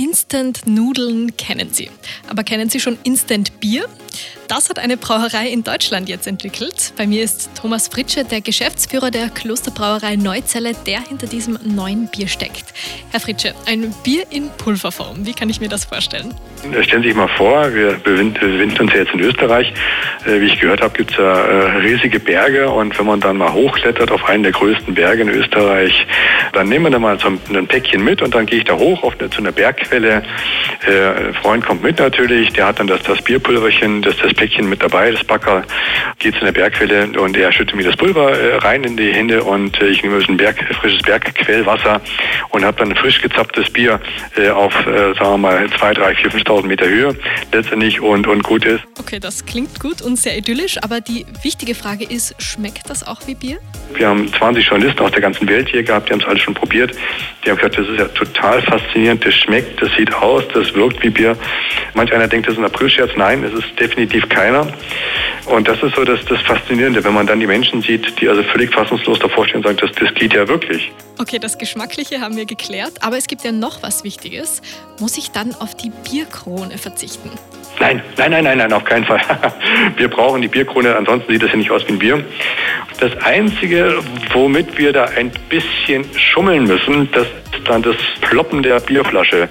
Instant-Nudeln kennen Sie. Aber kennen Sie schon Instant-Bier? Das hat eine Brauerei in Deutschland jetzt entwickelt. Bei mir ist Thomas Fritsche, der Geschäftsführer der Klosterbrauerei Neuzelle, der hinter diesem neuen Bier steckt. Herr Fritsche, ein Bier in Pulverform, wie kann ich mir das vorstellen? Stellen Sie sich mal vor, wir befinden uns ja jetzt in Österreich. Äh, wie ich gehört habe, gibt es ja äh, riesige Berge und wenn man dann mal hochklettert auf einen der größten Berge in Österreich, dann nehmen wir da mal so ein Päckchen mit und dann gehe ich da hoch auf eine, zu einer Bergquelle. Äh, ein Freund kommt mit natürlich, der hat dann das, das Bierpulverchen, das, das Päckchen mit dabei, das Backer, geht zu einer Bergquelle und er schüttet mir das Pulver rein in die Hände und ich nehme ein Berg, frisches Bergquellwasser und habe dann ein frisch gezapftes Bier auf, sagen wir mal, zwei, drei, vier, 5.000 Meter Höhe letztendlich und, und gut ist. Okay, das klingt gut und sehr idyllisch, aber die wichtige Frage ist, schmeckt das auch wie Bier? Wir haben 20 Journalisten aus der ganzen Welt hier gehabt, die haben es alle schon probiert. Die haben gesagt, das ist ja total faszinierend, das schmeckt, das sieht aus, das wirkt wie Bier. Manch einer denkt, das ist ein Aprilscherz. Nein, es ist definitiv keiner. Und das ist so das, das Faszinierende, wenn man dann die Menschen sieht, die also völlig fassungslos davor stehen und sagen, das, das geht ja wirklich. Okay, das Geschmackliche haben wir geklärt, aber es gibt ja noch was Wichtiges. Muss ich dann auf die Bierkrone verzichten? Nein, nein, nein, nein, nein, auf keinen Fall. Wir brauchen die Bierkrone, ansonsten sieht das ja nicht aus wie ein Bier. Das Einzige, womit wir da ein bisschen schummeln müssen, das dann das Ploppen der Bierflasche.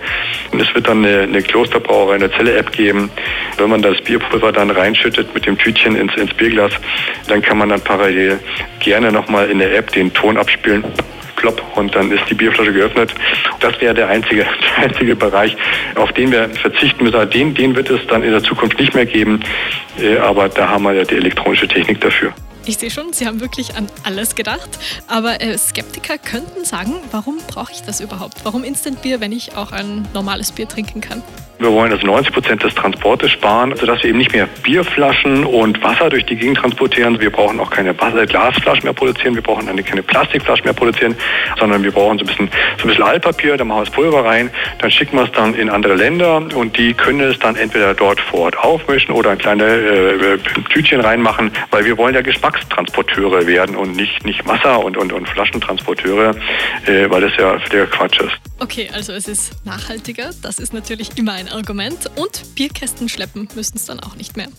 Und es wird dann eine, eine Klosterbrauerei, eine Zelle-App geben. Wenn man das Bierpulver dann reinschüttet mit dem Tütchen ins, ins Bierglas, dann kann man dann parallel gerne nochmal in der App den Ton abspielen plopp und dann ist die Bierflasche geöffnet. Das wäre der einzige, der einzige Bereich, auf den wir verzichten müssen. Also den, den wird es dann in der Zukunft nicht mehr geben, äh, aber da haben wir ja die elektronische Technik dafür. Ich sehe schon, Sie haben wirklich an alles gedacht. Aber äh, Skeptiker könnten sagen, warum brauche ich das überhaupt? Warum Instant Bier, wenn ich auch ein normales Bier trinken kann? Wir wollen also 90 Prozent des Transportes sparen, sodass wir eben nicht mehr Bierflaschen und Wasser durch die Gegend transportieren. Wir brauchen auch keine Glasflaschen mehr produzieren, wir brauchen keine Plastikflaschen mehr produzieren, sondern wir brauchen so ein bisschen, so ein bisschen Altpapier, da machen wir das Pulver rein, dann schicken wir es dann in andere Länder und die können es dann entweder dort vor Ort aufmischen oder ein kleine äh, Tütchen reinmachen, weil wir wollen ja Geschmackstransporteure werden und nicht, nicht Wasser- und, und, und Flaschentransporteure, äh, weil das ja der Quatsch ist. Okay, also es ist nachhaltiger, das ist natürlich immer ein Argument. Und Bierkästen schleppen müssen es dann auch nicht mehr.